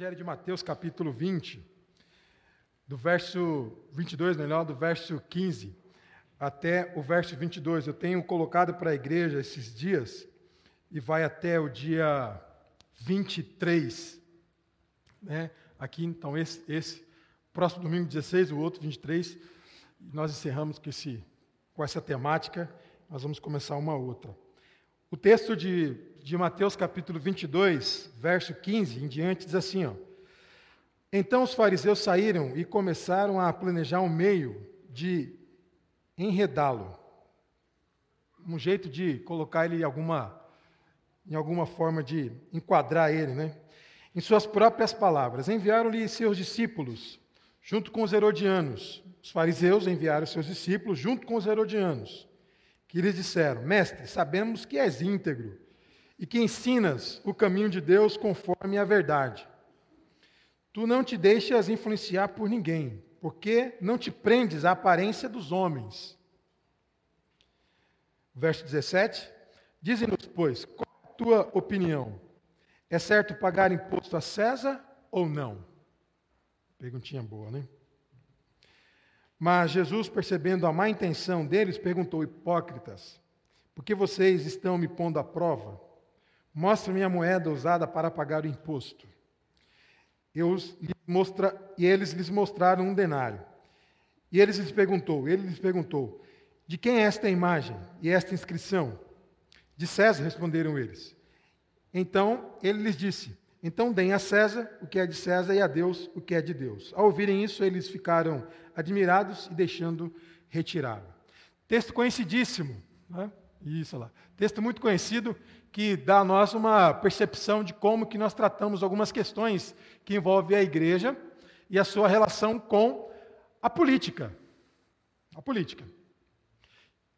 Evangelho de Mateus, capítulo 20, do verso 22, melhor, do verso 15 até o verso 22. Eu tenho colocado para a igreja esses dias e vai até o dia 23. Né? Aqui, então, esse, esse. Próximo domingo 16, o outro 23. E nós encerramos com, esse, com essa temática. Nós vamos começar uma outra. O texto de, de Mateus capítulo 22, verso 15 em diante, diz assim: ó, Então os fariseus saíram e começaram a planejar um meio de enredá-lo. Um jeito de colocar ele em alguma, em alguma forma de enquadrar ele, né? Em suas próprias palavras, enviaram-lhe seus discípulos, junto com os herodianos. Os fariseus enviaram seus discípulos, junto com os herodianos que lhes disseram: Mestre, sabemos que és íntegro e que ensinas o caminho de Deus conforme a verdade. Tu não te deixas influenciar por ninguém, porque não te prendes à aparência dos homens. Verso 17: Dize-nos, pois, qual é a tua opinião? É certo pagar imposto a César ou não? Perguntinha boa, né? Mas Jesus, percebendo a má intenção deles, perguntou: Hipócritas, por que vocês estão me pondo à prova? Mostre-me a moeda usada para pagar o imposto. Mostra, e eles lhes mostraram um denário. E eles lhes perguntou, ele lhes perguntou: De quem é esta imagem e esta inscrição? De César, responderam eles. Então ele lhes disse: então deem a César o que é de César e a Deus o que é de Deus. Ao ouvirem isso, eles ficaram admirados e deixando retiraram. Texto conhecidíssimo, né? isso lá. Texto muito conhecido que dá a nós uma percepção de como que nós tratamos algumas questões que envolvem a igreja e a sua relação com a política. A política.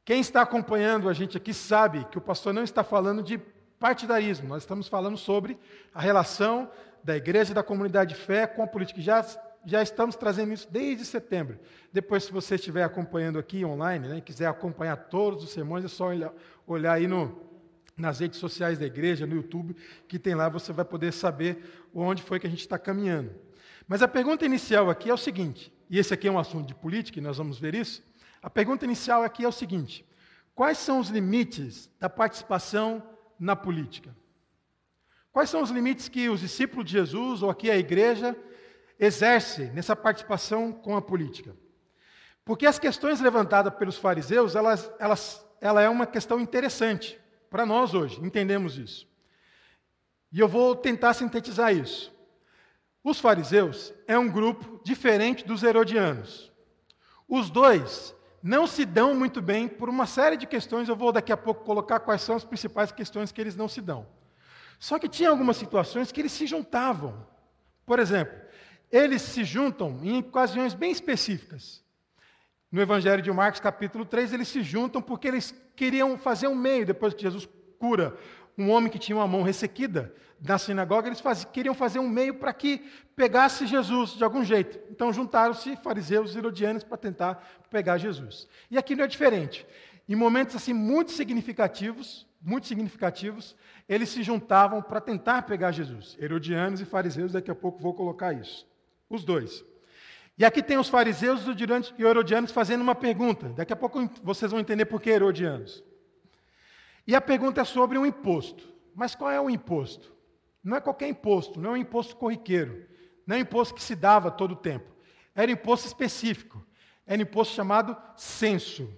Quem está acompanhando a gente aqui sabe que o pastor não está falando de partidarismo, nós estamos falando sobre a relação da igreja e da comunidade de fé com a política. Já, já estamos trazendo isso desde setembro. Depois, se você estiver acompanhando aqui online, né, e quiser acompanhar todos os sermões, é só olhar, olhar aí no, nas redes sociais da igreja, no YouTube, que tem lá, você vai poder saber onde foi que a gente está caminhando. Mas a pergunta inicial aqui é o seguinte, e esse aqui é um assunto de política, e nós vamos ver isso. A pergunta inicial aqui é o seguinte: quais são os limites da participação na política? Quais são os limites que os discípulos de Jesus, ou aqui a igreja, exerce nessa participação com a política? Porque as questões levantadas pelos fariseus, elas, elas, ela é uma questão interessante para nós hoje, entendemos isso. E eu vou tentar sintetizar isso. Os fariseus é um grupo diferente dos herodianos. Os dois não se dão muito bem por uma série de questões. Eu vou daqui a pouco colocar quais são as principais questões que eles não se dão. Só que tinha algumas situações que eles se juntavam. Por exemplo, eles se juntam em ocasiões bem específicas. No Evangelho de Marcos, capítulo 3, eles se juntam porque eles queriam fazer um meio, depois que Jesus cura um homem que tinha uma mão ressequida na sinagoga, eles queriam fazer um meio para que pegasse Jesus de algum jeito. Então juntaram-se fariseus e herodianos para tentar pegar Jesus. E aqui não é diferente. Em momentos assim muito significativos, muito significativos, eles se juntavam para tentar pegar Jesus. Herodianos e fariseus, daqui a pouco vou colocar isso. Os dois. E aqui tem os fariseus e herodianos fazendo uma pergunta. Daqui a pouco vocês vão entender por que herodianos. E a pergunta é sobre um imposto. Mas qual é o imposto? Não é qualquer imposto, não é um imposto corriqueiro, não é um imposto que se dava todo o tempo. Era um imposto específico. Era um imposto chamado censo.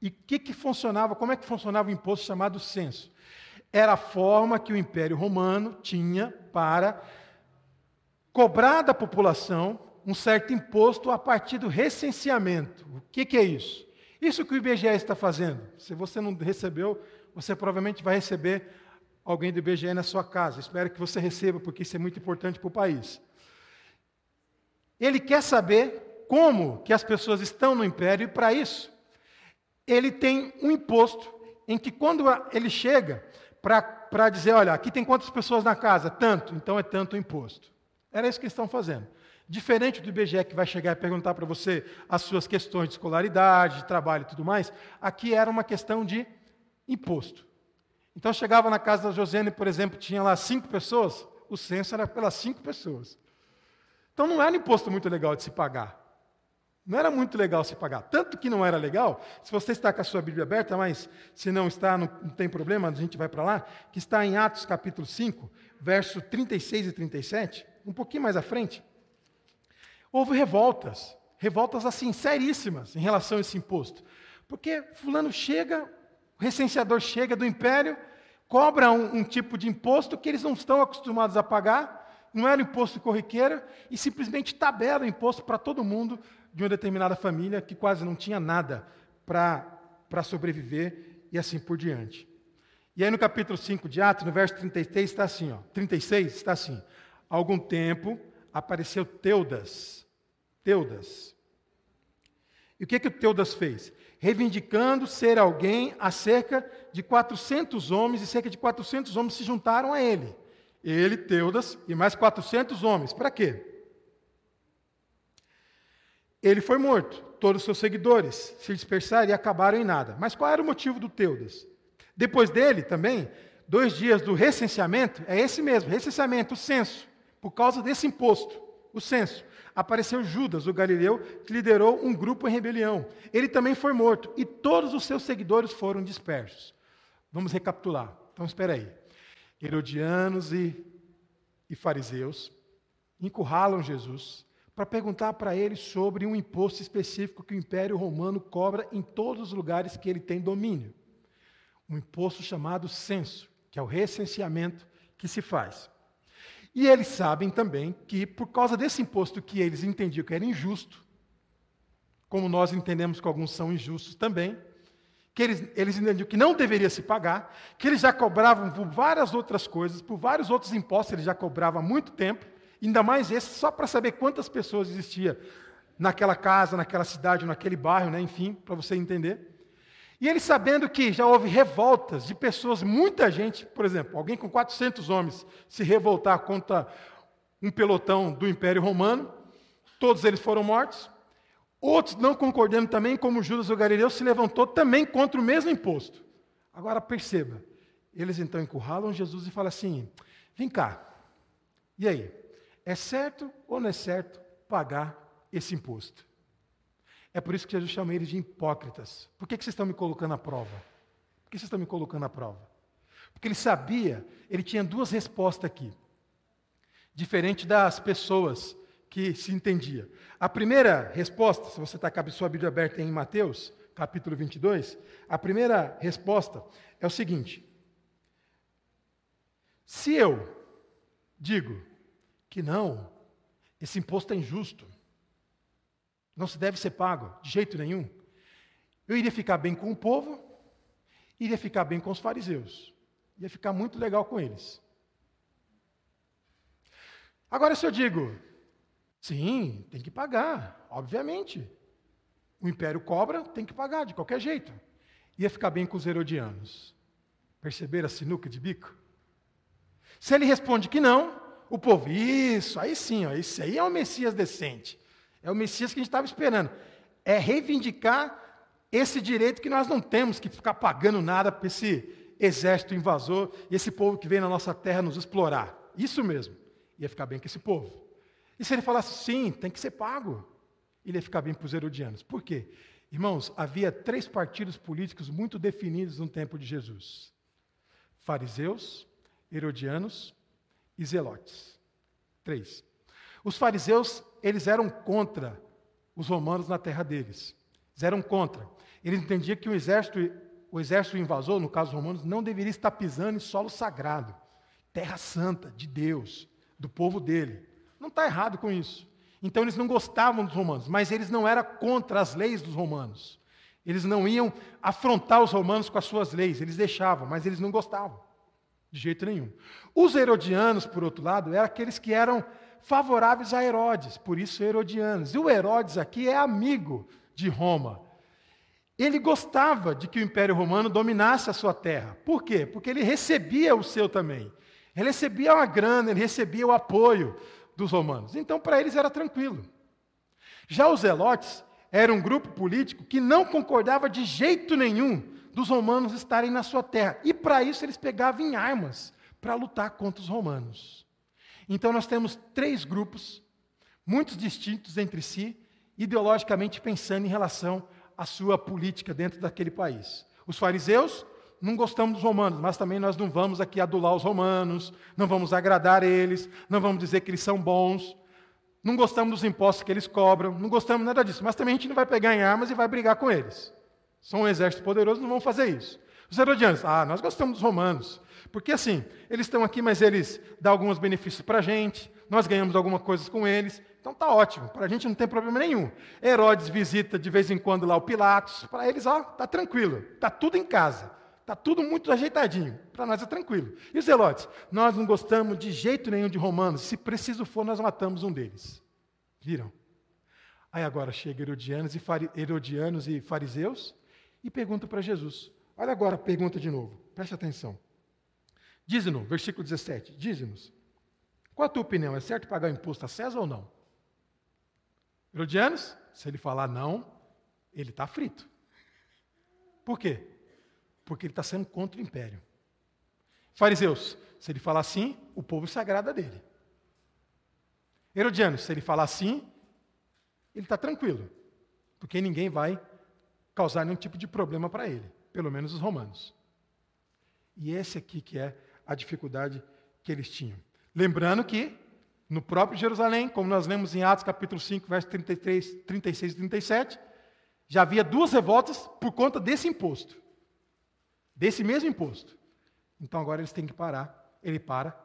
E que, que funcionava, como é que funcionava o imposto chamado censo? Era a forma que o Império Romano tinha para cobrar da população um certo imposto a partir do recenseamento. O que, que é isso? Isso que o IBGE está fazendo. Se você não recebeu, você provavelmente vai receber alguém do IBGE na sua casa. Espero que você receba, porque isso é muito importante para o país. Ele quer saber como que as pessoas estão no império, e para isso, ele tem um imposto em que quando ele chega para dizer, olha, aqui tem quantas pessoas na casa? Tanto, então é tanto o imposto. Era isso que eles estão fazendo. Diferente do IBGE que vai chegar e perguntar para você as suas questões de escolaridade, de trabalho e tudo mais, aqui era uma questão de imposto. Então chegava na casa da Josiane, por exemplo, tinha lá cinco pessoas, o censo era pelas cinco pessoas. Então não era um imposto muito legal de se pagar. Não era muito legal se pagar. Tanto que não era legal, se você está com a sua Bíblia aberta, mas se não está, não, não tem problema, a gente vai para lá, que está em Atos capítulo 5, verso 36 e 37, um pouquinho mais à frente. Houve revoltas, revoltas assim, seríssimas em relação a esse imposto. Porque fulano chega, o recenseador chega do império, cobra um, um tipo de imposto que eles não estão acostumados a pagar, não era imposto corriqueiro, e simplesmente tabela o imposto para todo mundo de uma determinada família que quase não tinha nada para sobreviver e assim por diante. E aí no capítulo 5 de Atos, no verso 33, está assim, ó, 36, está assim, algum tempo apareceu Teudas, Teudas. E o que, que o Teudas fez? Reivindicando ser alguém a cerca de 400 homens, e cerca de 400 homens se juntaram a ele. Ele, Teudas, e mais 400 homens. Para quê? Ele foi morto, todos os seus seguidores se dispersaram e acabaram em nada. Mas qual era o motivo do Teudas? Depois dele também, dois dias do recenseamento, é esse mesmo, recenseamento, o censo, por causa desse imposto, o censo. Apareceu Judas, o galileu, que liderou um grupo em rebelião. Ele também foi morto e todos os seus seguidores foram dispersos. Vamos recapitular. Então, espera aí. Herodianos e, e fariseus encurralam Jesus, para perguntar para ele sobre um imposto específico que o Império Romano cobra em todos os lugares que ele tem domínio. Um imposto chamado censo, que é o recenseamento que se faz. E eles sabem também que, por causa desse imposto que eles entendiam que era injusto, como nós entendemos que alguns são injustos também, que eles, eles entendiam que não deveria se pagar, que eles já cobravam por várias outras coisas, por vários outros impostos eles já cobravam há muito tempo, Ainda mais esse, só para saber quantas pessoas existia naquela casa, naquela cidade, naquele bairro, né? enfim, para você entender. E ele sabendo que já houve revoltas de pessoas, muita gente, por exemplo, alguém com 400 homens se revoltar contra um pelotão do Império Romano, todos eles foram mortos. Outros, não concordando também, como Judas o Galileu, se levantou também contra o mesmo imposto. Agora perceba, eles então encurralam Jesus e falam assim: vem cá, e aí? É certo ou não é certo pagar esse imposto? É por isso que Jesus chama eles de hipócritas. Por que, que vocês estão me colocando à prova? Por que vocês estão me colocando à prova? Porque ele sabia, ele tinha duas respostas aqui, diferente das pessoas que se entendia. A primeira resposta, se você está com a sua Bíblia aberta em Mateus, capítulo 22, a primeira resposta é o seguinte: se eu digo que não, esse imposto é injusto, não se deve ser pago de jeito nenhum. Eu iria ficar bem com o povo, iria ficar bem com os fariseus, ia ficar muito legal com eles. Agora, se eu digo, sim, tem que pagar, obviamente. O império cobra, tem que pagar de qualquer jeito. Ia ficar bem com os herodianos. Perceber a sinuca de bico? Se ele responde que não, o povo, isso, aí sim, ó, esse aí é o Messias decente. É o Messias que a gente estava esperando. É reivindicar esse direito que nós não temos que ficar pagando nada para esse exército invasor e esse povo que vem na nossa terra nos explorar. Isso mesmo. Ia ficar bem com esse povo. E se ele falasse sim, tem que ser pago, ele ia ficar bem para os herodianos. Por quê? Irmãos, havia três partidos políticos muito definidos no tempo de Jesus: fariseus, herodianos e zelotes. Três. Os fariseus, eles eram contra os romanos na terra deles. Eles eram contra. Eles entendiam que o exército, o exército invasor, no caso romanos, não deveria estar pisando em solo sagrado, terra santa de Deus, do povo dele. Não está errado com isso. Então eles não gostavam dos romanos, mas eles não eram contra as leis dos romanos. Eles não iam afrontar os romanos com as suas leis, eles deixavam, mas eles não gostavam. De jeito nenhum. Os herodianos, por outro lado, eram aqueles que eram favoráveis a Herodes, por isso herodianos. E o Herodes aqui é amigo de Roma. Ele gostava de que o Império Romano dominasse a sua terra. Por quê? Porque ele recebia o seu também. Ele recebia uma grana, ele recebia o apoio dos romanos. Então, para eles era tranquilo. Já os Zelotes eram um grupo político que não concordava de jeito nenhum dos romanos estarem na sua terra. E para isso eles pegavam em armas para lutar contra os romanos. Então nós temos três grupos, muito distintos entre si, ideologicamente pensando em relação à sua política dentro daquele país. Os fariseus não gostamos dos romanos, mas também nós não vamos aqui adular os romanos, não vamos agradar eles, não vamos dizer que eles são bons, não gostamos dos impostos que eles cobram, não gostamos nada disso, mas também a gente não vai pegar em armas e vai brigar com eles. São um exército poderoso, não vão fazer isso. Os herodianos, ah, nós gostamos dos romanos, porque assim, eles estão aqui, mas eles dão alguns benefícios para a gente, nós ganhamos algumas coisas com eles, então tá ótimo, para a gente não tem problema nenhum. Herodes visita de vez em quando lá o Pilatos, para eles, ó, tá tranquilo, tá tudo em casa. Está tudo muito ajeitadinho. Para nós é tranquilo. E os zelotes? Nós não gostamos de jeito nenhum de romanos. Se preciso for, nós matamos um deles. Viram? Aí agora chega Herodianos e, Herodianos e fariseus e perguntam para Jesus. Olha agora a pergunta de novo. Preste atenção. Diz-nos, versículo 17. Diz-nos. Qual a tua opinião? É certo pagar o imposto a César ou não? Herodianos, se ele falar não, ele está frito. Por quê? porque ele está sendo contra o império. Fariseus, se ele falar assim, o povo se agrada dele. Herodianos, se ele falar assim, ele está tranquilo, porque ninguém vai causar nenhum tipo de problema para ele, pelo menos os romanos. E esse aqui que é a dificuldade que eles tinham. Lembrando que no próprio Jerusalém, como nós lemos em Atos capítulo 5, versos 33, 36 e 37, já havia duas revoltas por conta desse imposto desse mesmo imposto. Então agora eles têm que parar. Ele para.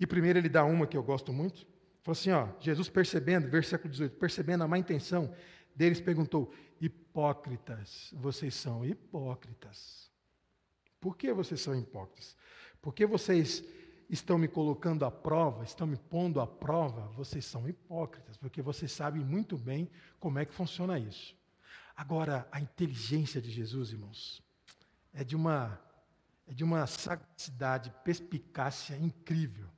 E primeiro ele dá uma que eu gosto muito. Falou assim: ó, Jesus percebendo, versículo 18, percebendo a má intenção deles, perguntou: Hipócritas, vocês são hipócritas. Por que vocês são hipócritas? Porque vocês estão me colocando à prova, estão me pondo à prova, vocês são hipócritas, porque vocês sabem muito bem como é que funciona isso. Agora, a inteligência de Jesus, irmãos, é de uma, é de uma sagacidade, perspicácia incrível.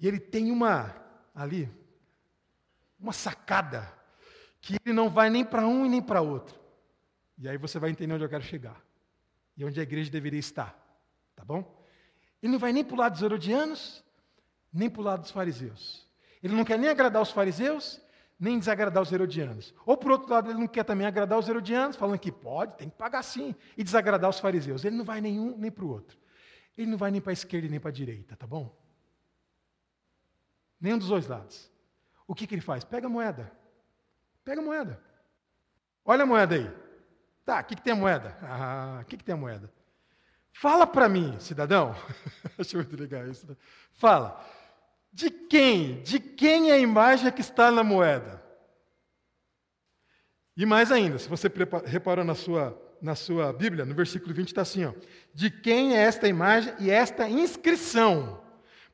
E ele tem uma, ali, uma sacada, que ele não vai nem para um e nem para outro. E aí você vai entender onde eu quero chegar. E onde a igreja deveria estar. Tá bom? Ele não vai nem para o lado dos herodianos, nem para o lado dos fariseus. Ele não quer nem agradar os fariseus, nem desagradar os herodianos. Ou, por outro lado, ele não quer também agradar os herodianos, falando que pode, tem que pagar sim, e desagradar os fariseus. Ele não vai nenhum nem para o outro. Ele não vai nem para a esquerda nem para a direita, tá bom? Nenhum dos dois lados. O que, que ele faz? Pega a moeda. Pega a moeda. Olha a moeda aí. Tá, o que, que tem a moeda? Ah, o que, que tem a moeda? Fala para mim, cidadão. Acho muito legal isso. Né? Fala. De quem? De quem é a imagem que está na moeda? E mais ainda, se você reparou na sua, na sua Bíblia, no versículo 20 está assim: ó, de quem é esta imagem e esta inscrição?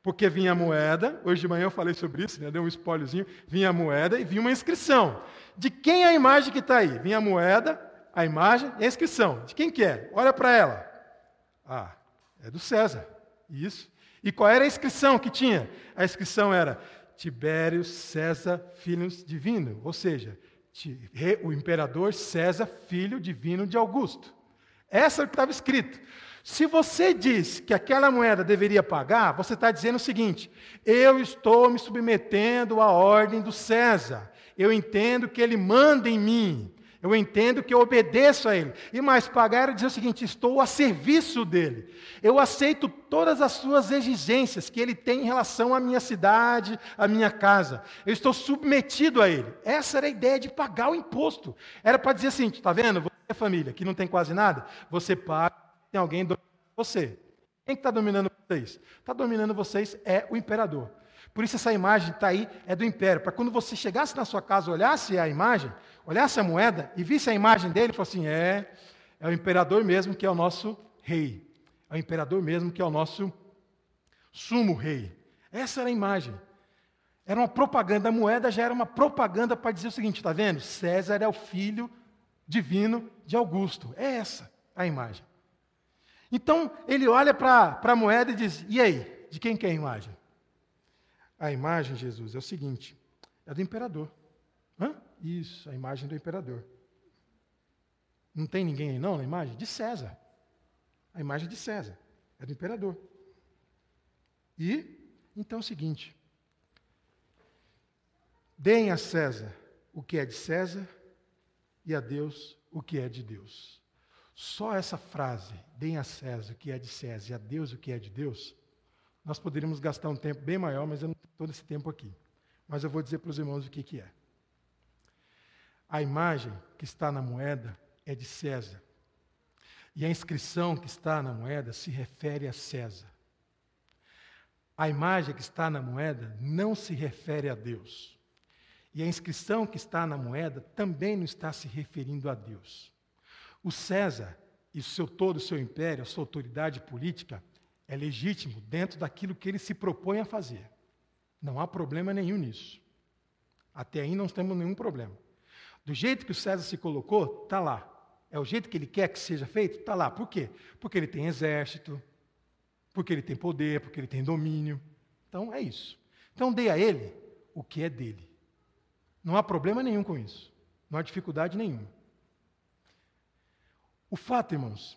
Porque vinha a moeda, hoje de manhã eu falei sobre isso, né, deu um spoilerzinho, vinha a moeda e vinha uma inscrição. De quem é a imagem que está aí? Vinha a moeda, a imagem e a inscrição. De quem que é? Olha para ela. Ah, é do César. Isso. E qual era a inscrição que tinha? A inscrição era Tibério César Filho Divino, ou seja, o imperador César Filho Divino de Augusto. Essa é estava escrito. Se você diz que aquela moeda deveria pagar, você está dizendo o seguinte: eu estou me submetendo à ordem do César. Eu entendo que ele manda em mim. Eu entendo que eu obedeço a Ele. E mais, pagar é dizer o seguinte: estou a serviço dele. Eu aceito todas as suas exigências que Ele tem em relação à minha cidade, à minha casa. Eu estou submetido a Ele. Essa era a ideia de pagar o imposto. Era para dizer assim: está vendo? Você é família, que não tem quase nada, você paga, tem alguém dominando você. Quem está dominando vocês? Está dominando vocês é o imperador. Por isso essa imagem está aí, é do império. Para quando você chegasse na sua casa, olhasse a imagem, olhasse a moeda e visse a imagem dele, e assim: é, é o imperador mesmo que é o nosso rei. É o imperador mesmo que é o nosso sumo rei. Essa era a imagem. Era uma propaganda, a moeda já era uma propaganda para dizer o seguinte: está vendo? César é o filho divino de Augusto. É essa a imagem. Então ele olha para a moeda e diz: e aí? De quem que é a imagem? A imagem, Jesus, é o seguinte: é do imperador. Hã? Isso, a imagem do imperador. Não tem ninguém aí não na imagem? De César. A imagem de César. É do imperador. E, então é o seguinte: Deem a César o que é de César e a Deus o que é de Deus. Só essa frase, deem a César o que é de César e a Deus o que é de Deus, nós poderíamos gastar um tempo bem maior, mas eu não tenho todo esse tempo aqui. Mas eu vou dizer para os irmãos o que, que é. A imagem que está na moeda é de César. E a inscrição que está na moeda se refere a César. A imagem que está na moeda não se refere a Deus. E a inscrição que está na moeda também não está se referindo a Deus. O César e seu todo o seu império, a sua autoridade política, é legítimo dentro daquilo que ele se propõe a fazer. Não há problema nenhum nisso. Até aí não temos nenhum problema. Do jeito que o César se colocou, está lá. É o jeito que ele quer que seja feito? Está lá. Por quê? Porque ele tem exército, porque ele tem poder, porque ele tem domínio. Então é isso. Então dê a ele o que é dele. Não há problema nenhum com isso. Não há dificuldade nenhuma. O fato, irmãos,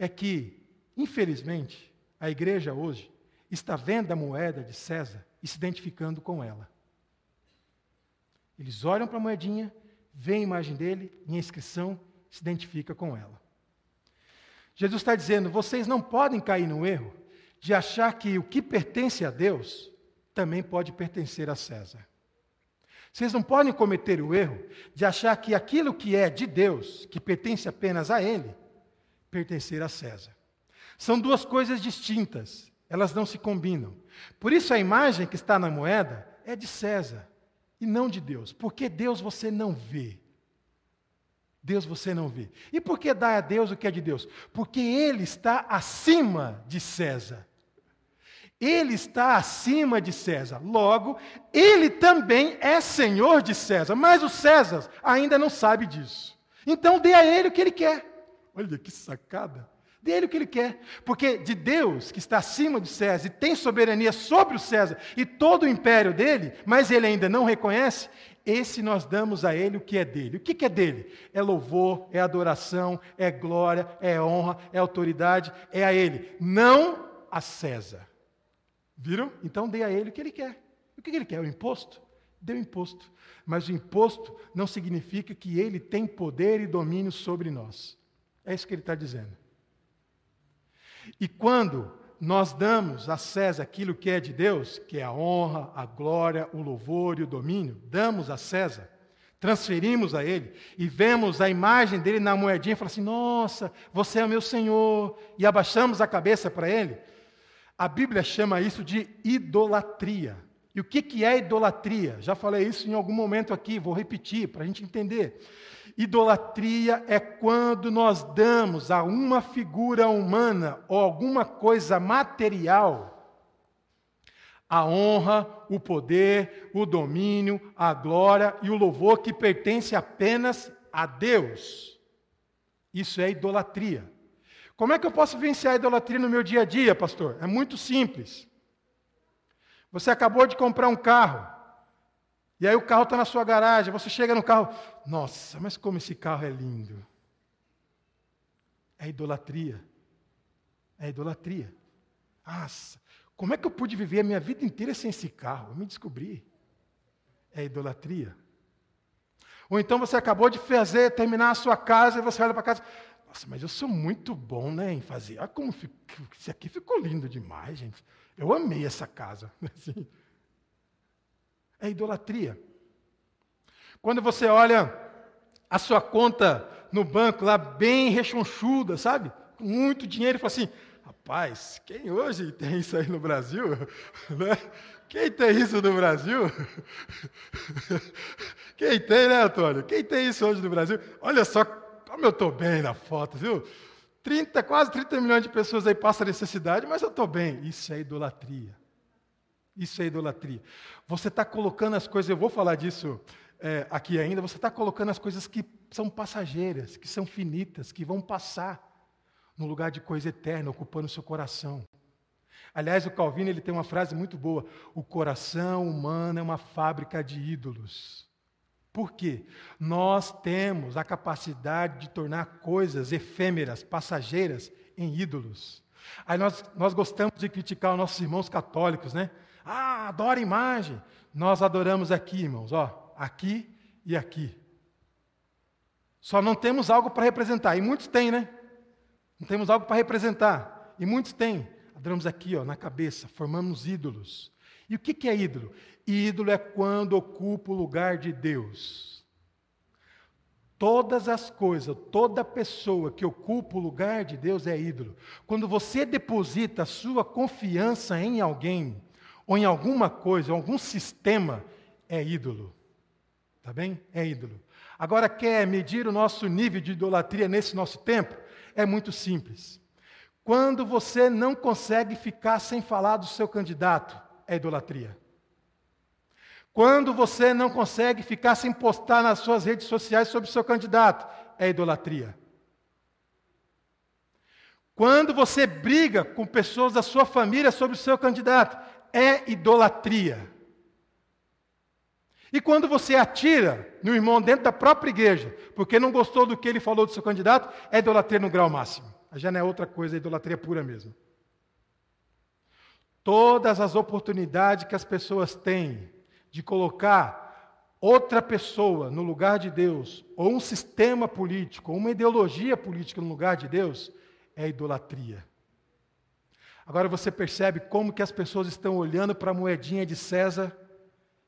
é que, infelizmente, a igreja hoje está vendo a moeda de César e se identificando com ela. Eles olham para a moedinha, veem a imagem dele e a inscrição se identifica com ela. Jesus está dizendo: vocês não podem cair no erro de achar que o que pertence a Deus também pode pertencer a César. Vocês não podem cometer o erro de achar que aquilo que é de Deus, que pertence apenas a Ele, pertencer a César. São duas coisas distintas, elas não se combinam. Por isso a imagem que está na moeda é de César e não de Deus, porque Deus você não vê. Deus você não vê. E por que dá a Deus o que é de Deus? Porque Ele está acima de César. Ele está acima de César. Logo, ele também é senhor de César. Mas o César ainda não sabe disso. Então dê a ele o que ele quer. Olha que sacada. Dê a ele o que ele quer. Porque de Deus, que está acima de César e tem soberania sobre o César e todo o império dele, mas ele ainda não reconhece, esse nós damos a ele o que é dele. O que, é dele? É louvor, é adoração, é glória, é honra, é autoridade, é a ele, não a César. Viram? Então dê a ele o que ele quer. O que ele quer? O imposto? Dê o imposto. Mas o imposto não significa que ele tem poder e domínio sobre nós. É isso que ele está dizendo. E quando nós damos a César aquilo que é de Deus, que é a honra, a glória, o louvor e o domínio, damos a César, transferimos a Ele e vemos a imagem dele na moedinha e falamos assim: Nossa, você é meu Senhor, e abaixamos a cabeça para Ele, a Bíblia chama isso de idolatria. E o que, é idolatria? Já falei isso em algum momento aqui, vou repetir para a gente entender. Idolatria é quando nós damos a uma figura humana ou alguma coisa material a honra, o poder, o domínio, a glória e o louvor que pertence apenas a Deus. Isso é idolatria. Como é que eu posso vencer a idolatria no meu dia a dia, pastor? É muito simples. Você acabou de comprar um carro. E aí o carro está na sua garagem. Você chega no carro. Nossa, mas como esse carro é lindo. É idolatria. É idolatria. Nossa, como é que eu pude viver a minha vida inteira sem esse carro? Eu me descobri. É idolatria. Ou então você acabou de fazer, terminar a sua casa e você olha para casa. Nossa, mas eu sou muito bom né, em fazer. Olha como fico, isso aqui ficou lindo demais, gente. Eu amei essa casa. Assim. É idolatria. Quando você olha a sua conta no banco lá bem rechonchuda, sabe? Com muito dinheiro e fala assim: rapaz, quem hoje tem isso aí no Brasil? Né? Quem tem isso no Brasil? Quem tem, né, Antônio? Quem tem isso hoje no Brasil? Olha só como eu estou bem na foto, viu? 30, quase 30 milhões de pessoas aí passam necessidade, mas eu estou bem. Isso é idolatria. Isso é idolatria. Você está colocando as coisas, eu vou falar disso é, aqui ainda, você está colocando as coisas que são passageiras, que são finitas, que vão passar no lugar de coisa eterna, ocupando o seu coração. Aliás, o Calvino ele tem uma frase muito boa: o coração humano é uma fábrica de ídolos. Por quê? Nós temos a capacidade de tornar coisas efêmeras, passageiras, em ídolos. Aí nós, nós gostamos de criticar os nossos irmãos católicos, né? Ah, adora imagem. Nós adoramos aqui, irmãos, ó, aqui e aqui. Só não temos algo para representar. E muitos têm, né? Não temos algo para representar. E muitos têm. Adoramos aqui, ó, na cabeça, formamos ídolos. E o que é ídolo? Ídolo é quando ocupa o lugar de Deus. Todas as coisas, toda pessoa que ocupa o lugar de Deus é ídolo. Quando você deposita a sua confiança em alguém, ou em alguma coisa, ou algum sistema, é ídolo. Tá bem? É ídolo. Agora, quer medir o nosso nível de idolatria nesse nosso tempo? É muito simples. Quando você não consegue ficar sem falar do seu candidato, é idolatria. Quando você não consegue ficar sem postar nas suas redes sociais sobre o seu candidato, é idolatria. Quando você briga com pessoas da sua família sobre o seu candidato, é idolatria. E quando você atira no irmão dentro da própria igreja, porque não gostou do que ele falou do seu candidato, é idolatria no grau máximo. Já não é outra coisa, é idolatria pura mesmo. Todas as oportunidades que as pessoas têm de colocar outra pessoa no lugar de Deus, ou um sistema político, ou uma ideologia política no lugar de Deus, é idolatria. Agora você percebe como que as pessoas estão olhando para a moedinha de César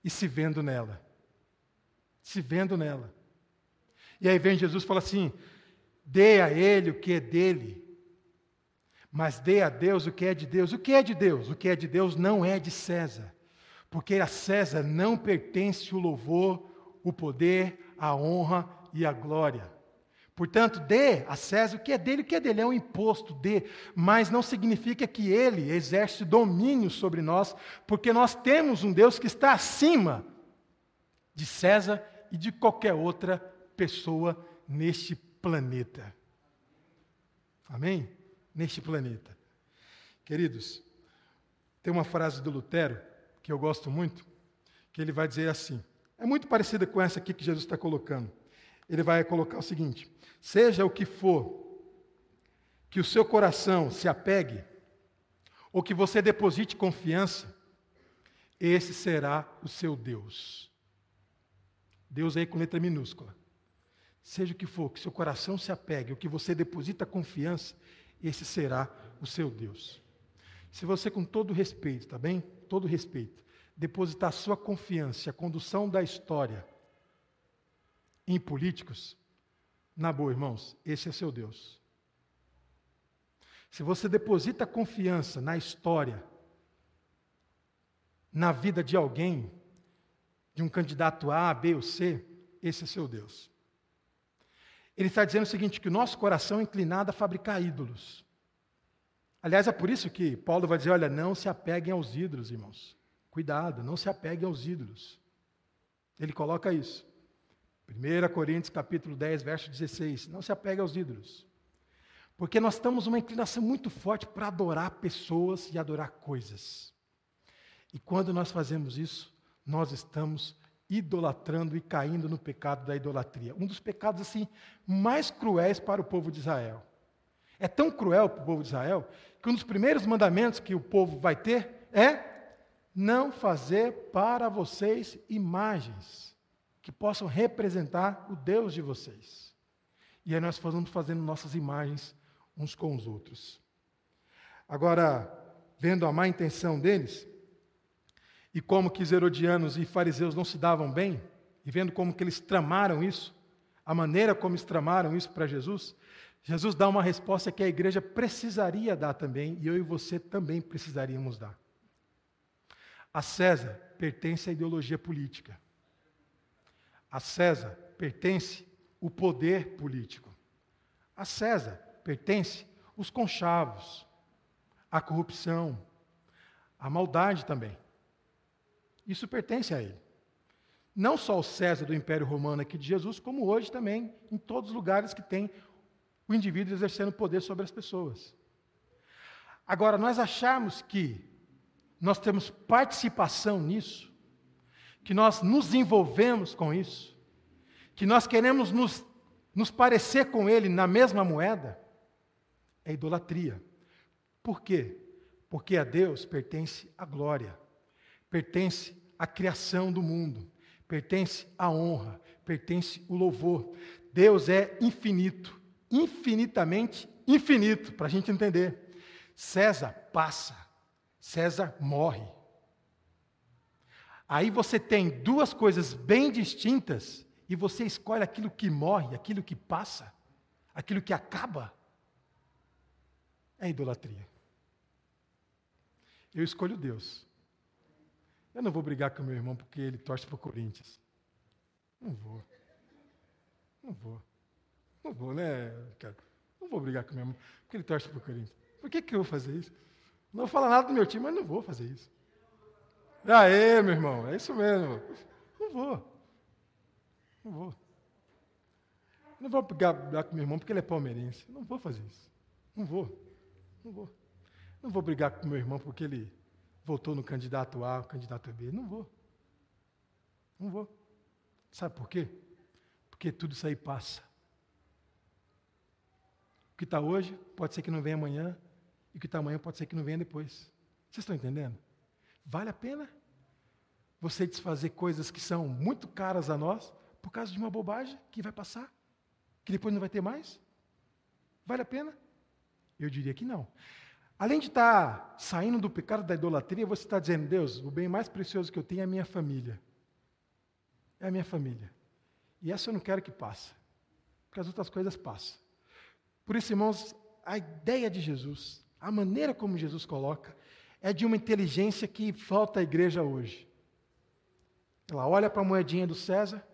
e se vendo nela. Se vendo nela. E aí vem Jesus e fala assim: dê a ele o que é dele, mas dê a Deus o que é de Deus. O que é de Deus? O que é de Deus não é de César porque a César não pertence o louvor, o poder, a honra e a glória. Portanto, dê a César o que é dele, o que é dele é um imposto, dê, mas não significa que ele exerce domínio sobre nós, porque nós temos um Deus que está acima de César e de qualquer outra pessoa neste planeta. Amém? Neste planeta. Queridos, tem uma frase do Lutero que eu gosto muito, que ele vai dizer assim. É muito parecida com essa aqui que Jesus está colocando. Ele vai colocar o seguinte: seja o que for, que o seu coração se apegue, ou que você deposite confiança, esse será o seu Deus. Deus aí com letra minúscula. Seja o que for, que seu coração se apegue, ou que você deposita confiança, esse será o seu Deus. Se você, com todo respeito, tá bem? Todo respeito, depositar sua confiança, a condução da história em políticos, na boa, irmãos, esse é seu Deus. Se você deposita confiança na história, na vida de alguém, de um candidato A, B ou C, esse é seu Deus. Ele está dizendo o seguinte: que o nosso coração é inclinado a fabricar ídolos. Aliás, é por isso que Paulo vai dizer: olha, não se apeguem aos ídolos, irmãos. Cuidado, não se apeguem aos ídolos. Ele coloca isso. 1 Coríntios capítulo 10, verso 16. Não se apegue aos ídolos. Porque nós temos uma inclinação muito forte para adorar pessoas e adorar coisas. E quando nós fazemos isso, nós estamos idolatrando e caindo no pecado da idolatria. Um dos pecados assim mais cruéis para o povo de Israel. É tão cruel para o povo de Israel que um dos primeiros mandamentos que o povo vai ter é não fazer para vocês imagens que possam representar o Deus de vocês. E aí nós vamos fazendo nossas imagens uns com os outros. Agora, vendo a má intenção deles, e como que os herodianos e fariseus não se davam bem, e vendo como que eles tramaram isso, a maneira como eles tramaram isso para Jesus, Jesus dá uma resposta que a igreja precisaria dar também, e eu e você também precisaríamos dar. A César pertence a ideologia política. A César pertence o poder político. A César pertence os conchavos, a corrupção, a maldade também. Isso pertence a ele. Não só o César do Império Romano aqui de Jesus, como hoje também em todos os lugares que tem o indivíduo exercendo poder sobre as pessoas. Agora, nós achamos que nós temos participação nisso, que nós nos envolvemos com isso, que nós queremos nos, nos parecer com ele na mesma moeda, é idolatria. Por quê? Porque a Deus pertence a glória, pertence a criação do mundo, pertence a honra, pertence o louvor. Deus é infinito, infinitamente infinito, para a gente entender. César passa, César morre. Aí você tem duas coisas bem distintas e você escolhe aquilo que morre, aquilo que passa, aquilo que acaba. É idolatria. Eu escolho Deus. Eu não vou brigar com meu irmão porque ele torce para o Corinthians. Não vou. Não vou. Não vou, né, Não vou brigar com meu irmão porque ele torce para o Corinthians. Por que, que eu vou fazer isso? Não vou falar nada do meu time, mas não vou fazer isso. Aê, meu irmão, é isso mesmo. Não vou. Não vou. Não vou brigar com meu irmão porque ele é palmeirense. Não vou fazer isso. Não vou. Não vou. Não vou brigar com meu irmão porque ele votou no candidato A, candidato B. Não vou. Não vou. Sabe por quê? Porque tudo isso aí passa. O que está hoje pode ser que não venha amanhã, e o que está amanhã pode ser que não venha depois. Vocês estão entendendo? Vale a pena você desfazer coisas que são muito caras a nós por causa de uma bobagem que vai passar, que depois não vai ter mais? Vale a pena? Eu diria que não. Além de estar saindo do pecado da idolatria, você está dizendo, Deus, o bem mais precioso que eu tenho é a minha família. É a minha família. E essa eu não quero que passe, porque as outras coisas passam. Por isso, irmãos, a ideia de Jesus, a maneira como Jesus coloca, é de uma inteligência que falta à igreja hoje. Ela olha para a moedinha do César.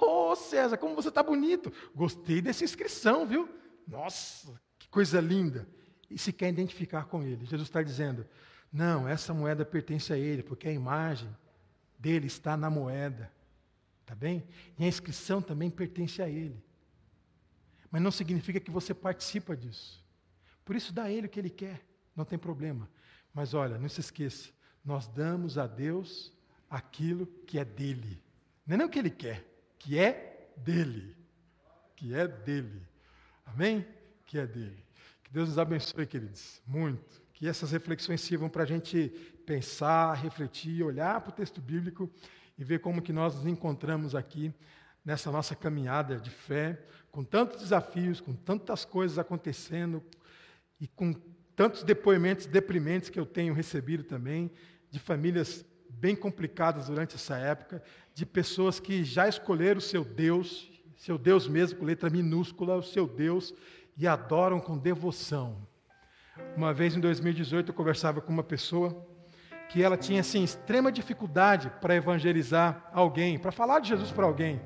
Oh, César, como você está bonito! Gostei dessa inscrição, viu? Nossa, que coisa linda! E se quer identificar com ele. Jesus está dizendo: não, essa moeda pertence a ele, porque a imagem dele está na moeda. Tá bem? E a inscrição também pertence a ele. Mas não significa que você participa disso. Por isso, dá a ele o que ele quer, não tem problema. Mas olha, não se esqueça: nós damos a Deus aquilo que é dele. Não é nem o que ele quer, que é dele. Que é dele. Amém? Que é dele. Que Deus nos abençoe, queridos, muito. Que essas reflexões sirvam para a gente pensar, refletir, olhar para o texto bíblico e ver como que nós nos encontramos aqui nessa nossa caminhada de fé, com tantos desafios, com tantas coisas acontecendo e com tantos depoimentos deprimentes que eu tenho recebido também, de famílias bem complicadas durante essa época, de pessoas que já escolheram o seu Deus, seu Deus mesmo, com letra minúscula, o seu Deus, e adoram com devoção. Uma vez em 2018 eu conversava com uma pessoa que ela tinha assim extrema dificuldade para evangelizar alguém, para falar de Jesus para alguém.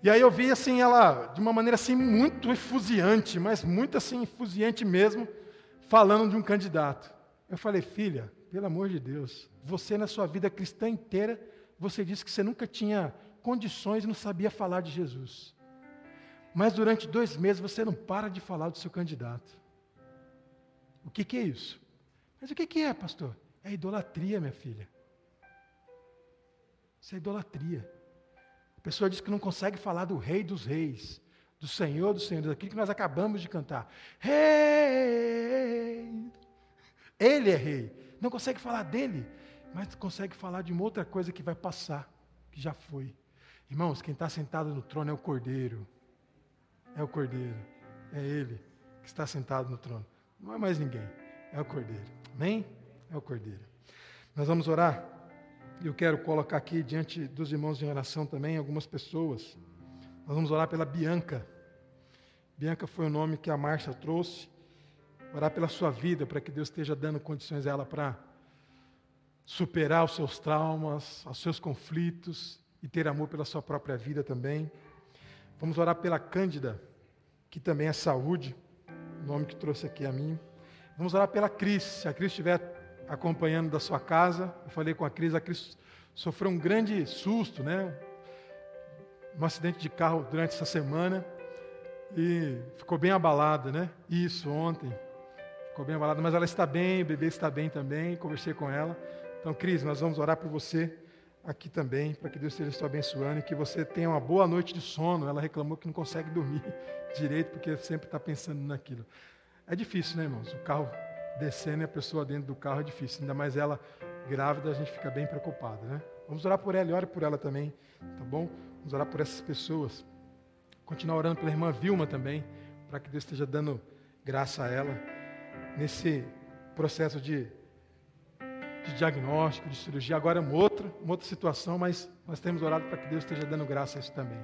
E aí eu vi assim ela de uma maneira assim muito efusiante, mas muito assim efusiante mesmo, falando de um candidato. Eu falei: "Filha, pelo amor de Deus, você na sua vida cristã inteira, você disse que você nunca tinha condições e não sabia falar de Jesus. Mas durante dois meses você não para de falar do seu candidato. O que, que é isso? Mas o que, que é, pastor? É idolatria, minha filha. Isso é idolatria. A pessoa diz que não consegue falar do Rei dos Reis, do Senhor dos Senhores, daquilo que nós acabamos de cantar. Rei! Ele é rei. Não consegue falar dele, mas consegue falar de uma outra coisa que vai passar, que já foi. Irmãos, quem está sentado no trono é o Cordeiro. É o Cordeiro. É Ele que está sentado no trono. Não é mais ninguém. É o Cordeiro. Amém? É o Cordeiro. Nós vamos orar. Eu quero colocar aqui diante dos irmãos em oração também algumas pessoas. Nós vamos orar pela Bianca. Bianca foi o nome que a Márcia trouxe. Orar pela sua vida, para que Deus esteja dando condições a ela para superar os seus traumas, os seus conflitos e ter amor pela sua própria vida também. Vamos orar pela Cândida, que também é saúde, o nome que trouxe aqui a mim. Vamos orar pela Cris, se a Cris estiver acompanhando da sua casa. Eu falei com a Cris, a Cris sofreu um grande susto, né? Um acidente de carro durante essa semana e ficou bem abalada, né? Isso, ontem. Ficou bem abalada, mas ela está bem, o bebê está bem também, conversei com ela. Então, Cris, nós vamos orar por você aqui também, para que Deus esteja te abençoando e que você tenha uma boa noite de sono. Ela reclamou que não consegue dormir direito, porque sempre está pensando naquilo. É difícil, né, irmãos? O carro descendo e a pessoa dentro do carro é difícil. Ainda mais ela grávida, a gente fica bem preocupado, né? Vamos orar por ela e ore por ela também, tá bom? Vamos orar por essas pessoas. Continuar orando pela irmã Vilma também, para que Deus esteja dando graça a ela nesse processo de, de diagnóstico, de cirurgia. Agora é uma outra, uma outra situação, mas nós temos orado para que Deus esteja dando graça a isso também.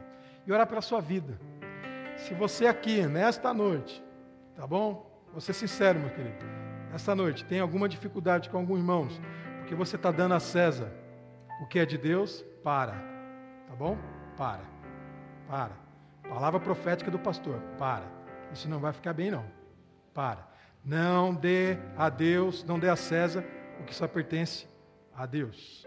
E orar pela sua vida. Se você aqui, nesta noite, tá bom? Vou ser sincero, meu querido. Nesta noite, tem alguma dificuldade com alguns irmãos, porque você está dando a César o que é de Deus, para. Tá bom? Para. Para. Palavra profética do pastor, para. Isso não vai ficar bem, não. Para. Não dê a Deus, não dê a César o que só pertence a Deus.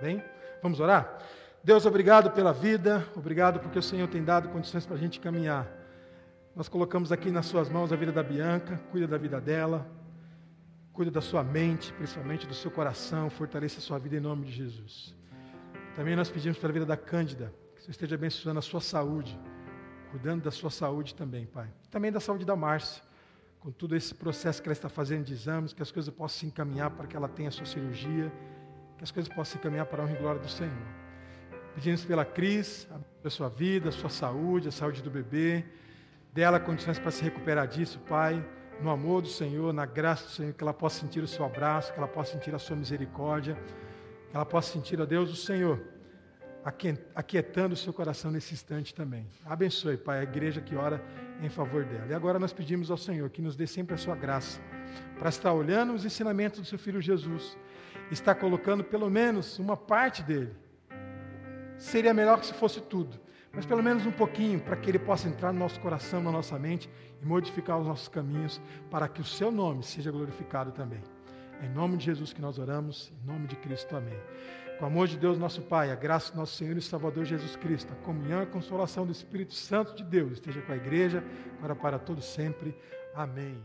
Bem? Vamos orar? Deus, obrigado pela vida, obrigado porque o Senhor tem dado condições para a gente caminhar. Nós colocamos aqui nas Suas mãos a vida da Bianca, cuida da vida dela, cuida da sua mente, principalmente do seu coração, fortaleça a sua vida em nome de Jesus. Também nós pedimos para a vida da Cândida, que você esteja abençoando a sua saúde, cuidando da sua saúde também, Pai. Também da saúde da Márcia com todo esse processo que ela está fazendo de exames, que as coisas possam se encaminhar para que ela tenha a sua cirurgia, que as coisas possam se encaminhar para a honra e glória do Senhor. Pedimos pela Cris, a sua vida, a sua saúde, a saúde do bebê, dela condições para se recuperar disso, Pai, no amor do Senhor, na graça do Senhor, que ela possa sentir o seu abraço, que ela possa sentir a sua misericórdia, que ela possa sentir, ó Deus, o Senhor, aquietando o seu coração nesse instante também. Abençoe, Pai, a igreja que ora em favor dela. E agora nós pedimos ao Senhor que nos dê sempre a sua graça para estar olhando os ensinamentos do seu filho Jesus, estar colocando pelo menos uma parte dele. Seria melhor que se fosse tudo, mas pelo menos um pouquinho, para que ele possa entrar no nosso coração, na nossa mente e modificar os nossos caminhos, para que o seu nome seja glorificado também. É em nome de Jesus que nós oramos, em nome de Cristo, amém. Com o amor de Deus, nosso Pai, a graça do nosso Senhor e Salvador Jesus Cristo, a comunhão e a consolação do Espírito Santo de Deus esteja com a igreja, agora para todos sempre. Amém.